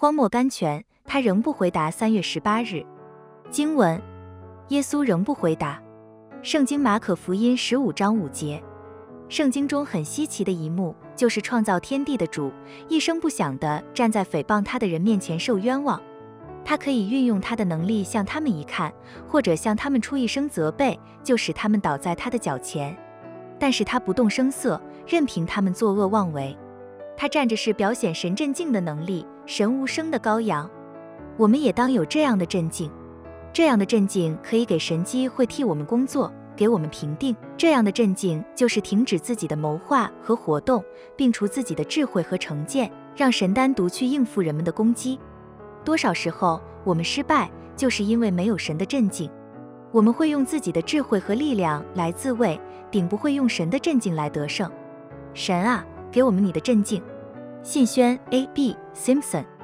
荒漠甘泉，他仍不回答。三月十八日，经文，耶稣仍不回答。圣经马可福音十五章五节。圣经中很稀奇的一幕，就是创造天地的主一声不响地站在诽谤他的人面前受冤枉。他可以运用他的能力向他们一看，或者向他们出一声责备，就使他们倒在他的脚前。但是他不动声色，任凭他们作恶妄为。他站着是表显神镇静的能力，神无声的羔羊。我们也当有这样的镇静，这样的镇静可以给神机会替我们工作。给我们评定，这样的镇静就是停止自己的谋划和活动，并除自己的智慧和成见，让神单独去应付人们的攻击。多少时候我们失败，就是因为没有神的镇静。我们会用自己的智慧和力量来自卫，顶不会用神的镇静来得胜。神啊，给我们你的镇静。信宣 A. B. Simpson。